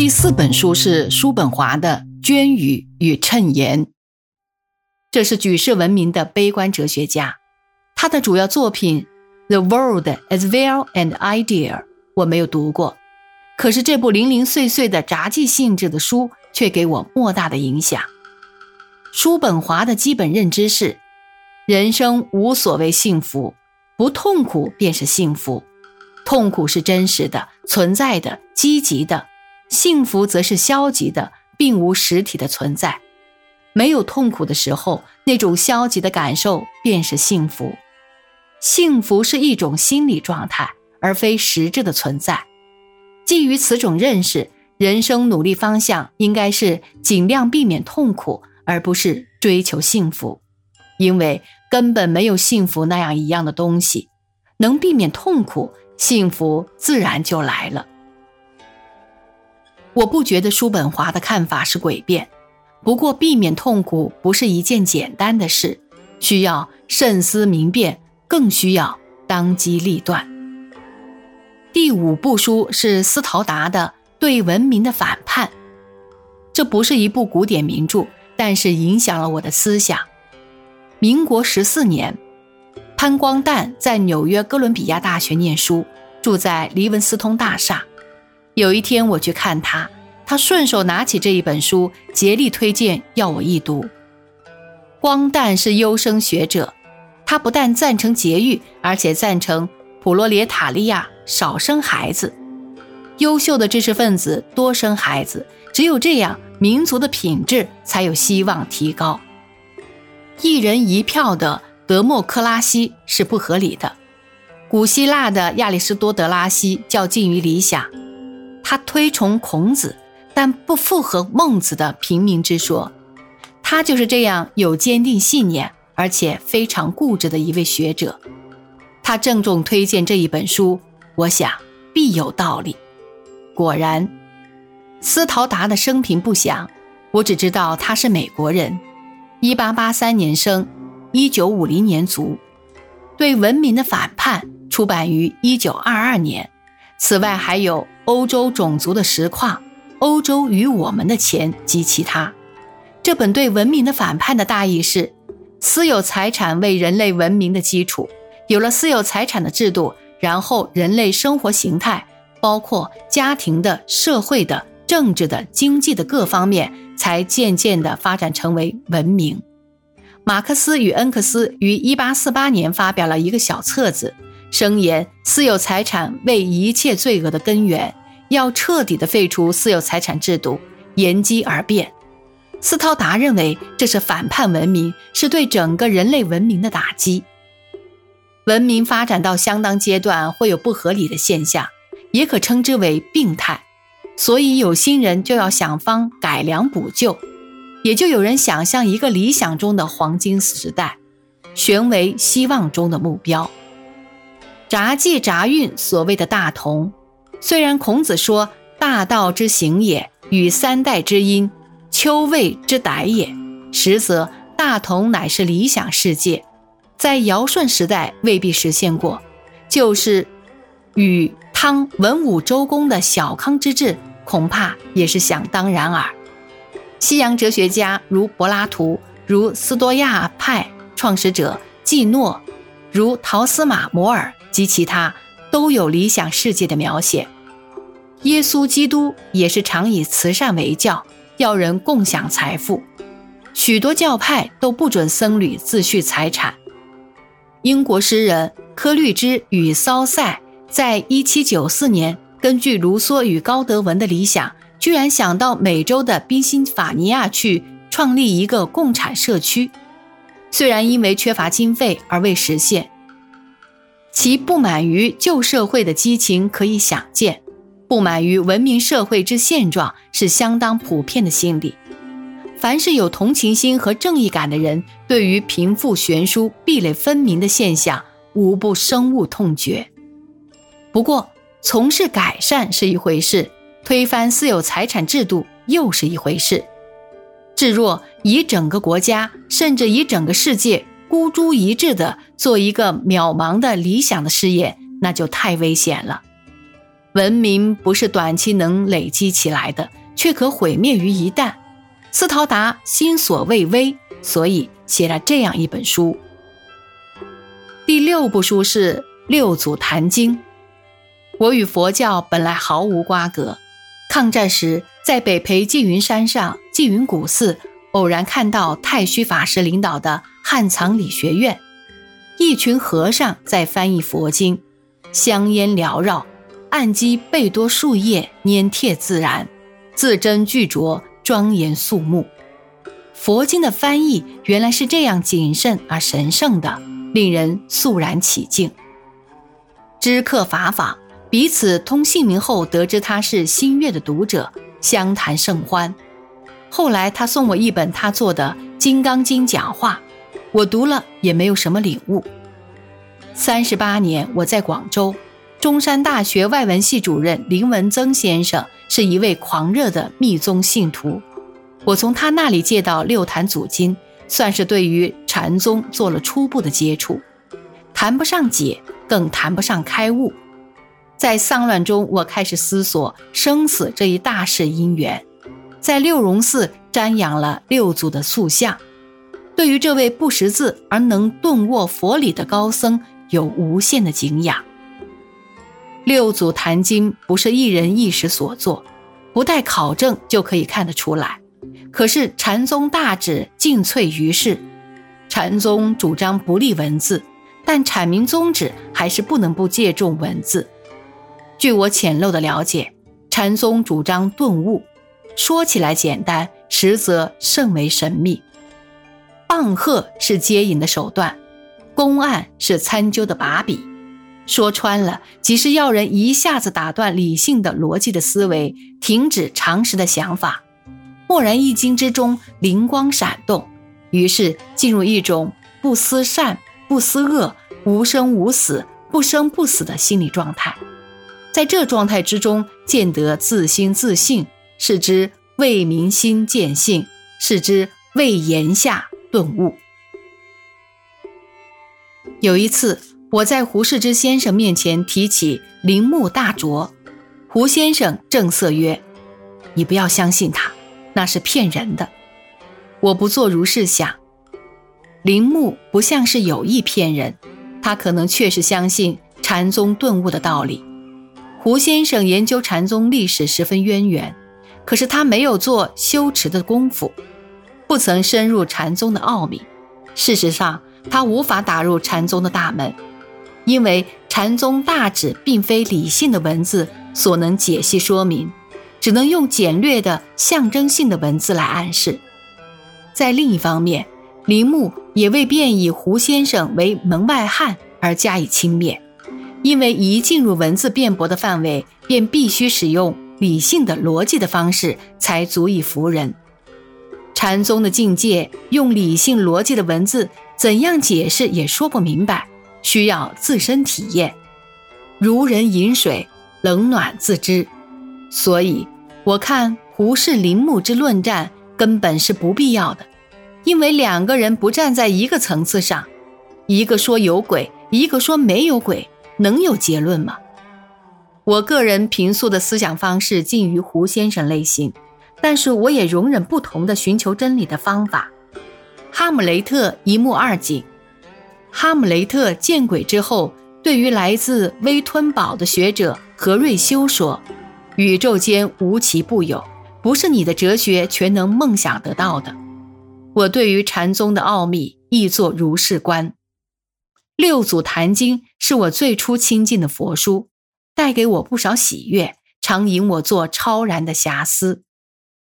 第四本书是叔本华的《捐语与谶言》，这是举世闻名的悲观哲学家。他的主要作品《The World as Well and Idea》我没有读过，可是这部零零碎碎的杂记性质的书却给我莫大的影响。叔本华的基本认知是：人生无所谓幸福，不痛苦便是幸福。痛苦是真实的、存在的、积极的。幸福则是消极的，并无实体的存在。没有痛苦的时候，那种消极的感受便是幸福。幸福是一种心理状态，而非实质的存在。基于此种认识，人生努力方向应该是尽量避免痛苦，而不是追求幸福。因为根本没有幸福那样一样的东西。能避免痛苦，幸福自然就来了。我不觉得叔本华的看法是诡辩，不过避免痛苦不是一件简单的事，需要慎思明辨，更需要当机立断。第五部书是斯陶达的《对文明的反叛》，这不是一部古典名著，但是影响了我的思想。民国十四年，潘光旦在纽约哥伦比亚大学念书，住在黎文斯通大厦。有一天我去看他，他顺手拿起这一本书，竭力推荐要我一读。光旦是优生学者，他不但赞成节育，而且赞成普罗列塔利亚少生孩子。优秀的知识分子多生孩子，只有这样，民族的品质才有希望提高。一人一票的德莫克拉西是不合理的。古希腊的亚里士多德拉西较近于理想。他推崇孔子，但不附和孟子的平民之说。他就是这样有坚定信念，而且非常固执的一位学者。他郑重推荐这一本书，我想必有道理。果然，斯陶达的生平不详，我只知道他是美国人，1883年生，1950年卒。对文明的反叛出版于1922年。此外，还有。欧洲种族的实况，欧洲与我们的钱及其他。这本对文明的反叛的大意是：私有财产为人类文明的基础，有了私有财产的制度，然后人类生活形态，包括家庭的、社会的、政治的、经济的各方面，才渐渐地发展成为文明。马克思与恩格斯于1848年发表了一个小册子，声言私有财产为一切罪恶的根源。要彻底的废除私有财产制度，沿机而变。斯涛达认为这是反叛文明，是对整个人类文明的打击。文明发展到相当阶段，会有不合理的现象，也可称之为病态。所以有心人就要想方改良补救，也就有人想象一个理想中的黄金时代，悬为希望中的目标。杂技杂运所谓的大同。虽然孔子说“大道之行也，与三代之音，丘位之逮也”，实则大同乃是理想世界，在尧舜时代未必实现过，就是与汤文武周公的小康之治，恐怕也是想当然耳。西洋哲学家如柏拉图，如斯多亚派创始者季诺，如陶斯马摩尔及其他。都有理想世界的描写。耶稣基督也是常以慈善为教，要人共享财富。许多教派都不准僧侣自序财产。英国诗人柯律芝与骚塞在一七九四年，根据卢梭与高德文的理想，居然想到美洲的宾夕法尼亚去创立一个共产社区，虽然因为缺乏经费而未实现。其不满于旧社会的激情可以想见，不满于文明社会之现状是相当普遍的心理。凡是有同情心和正义感的人，对于贫富悬殊、壁垒分明的现象，无不深恶痛绝。不过，从事改善是一回事，推翻私有财产制度又是一回事。至若以整个国家，甚至以整个世界。孤注一掷的做一个渺茫的理想的事业，那就太危险了。文明不是短期能累积起来的，却可毁灭于一旦。斯陶达心所未微，所以写了这样一本书。第六部书是《六祖坛经》。我与佛教本来毫无瓜葛，抗战时在北裴缙云山上缙云古寺，偶然看到太虚法师领导的汉藏理学院，一群和尚在翻译佛经，香烟缭绕。案几贝多树叶，粘贴自然，字斟句酌，庄严肃穆。佛经的翻译原来是这样谨慎而神圣的，令人肃然起敬。知客法法，彼此通姓名后，得知他是新月的读者，相谈甚欢。后来他送我一本他做的《金刚经》讲话，我读了也没有什么领悟。三十八年，我在广州。中山大学外文系主任林文增先生是一位狂热的密宗信徒，我从他那里借到《六坛祖经》，算是对于禅宗做了初步的接触，谈不上解，更谈不上开悟。在丧乱中，我开始思索生死这一大事因缘，在六榕寺瞻仰了六祖的塑像，对于这位不识字而能顿握佛理的高僧，有无限的敬仰。六祖坛经不是一人一时所作，不待考证就可以看得出来。可是禅宗大旨尽瘁于世，禅宗主张不立文字，但阐明宗旨还是不能不借重文字。据我浅陋的了解，禅宗主张顿悟，说起来简单，实则甚为神秘。棒喝是接引的手段，公案是参究的把笔。说穿了，即是要人一下子打断理性的逻辑的思维，停止常识的想法，蓦然一惊之中，灵光闪动，于是进入一种不思善、不思恶、无生无死、不生不死的心理状态。在这状态之中，见得自心自性，是之为明心见性，是之为言下顿悟。有一次。我在胡适之先生面前提起铃木大拙，胡先生正色曰：“你不要相信他，那是骗人的。”我不做如是想，铃木不像是有意骗人，他可能确实相信禅宗顿悟的道理。胡先生研究禅宗历史十分渊源，可是他没有做修持的功夫，不曾深入禅宗的奥秘。事实上，他无法打入禅宗的大门。因为禅宗大旨并非理性的文字所能解析说明，只能用简略的象征性的文字来暗示。在另一方面，铃木也未便以胡先生为门外汉而加以轻蔑，因为一进入文字辩驳的范围，便必须使用理性的逻辑的方式才足以服人。禅宗的境界，用理性逻辑的文字怎样解释也说不明白。需要自身体验，如人饮水，冷暖自知。所以，我看胡适、林木之论战根本是不必要的，因为两个人不站在一个层次上，一个说有鬼，一个说没有鬼，能有结论吗？我个人平素的思想方式近于胡先生类型，但是我也容忍不同的寻求真理的方法。哈姆雷特一目二景。哈姆雷特见鬼之后，对于来自威吞堡的学者何瑞修说：“宇宙间无奇不有，不是你的哲学全能梦想得到的。”我对于禅宗的奥秘亦作如是观。六祖坛经是我最初亲近的佛书，带给我不少喜悦，常引我做超然的遐思。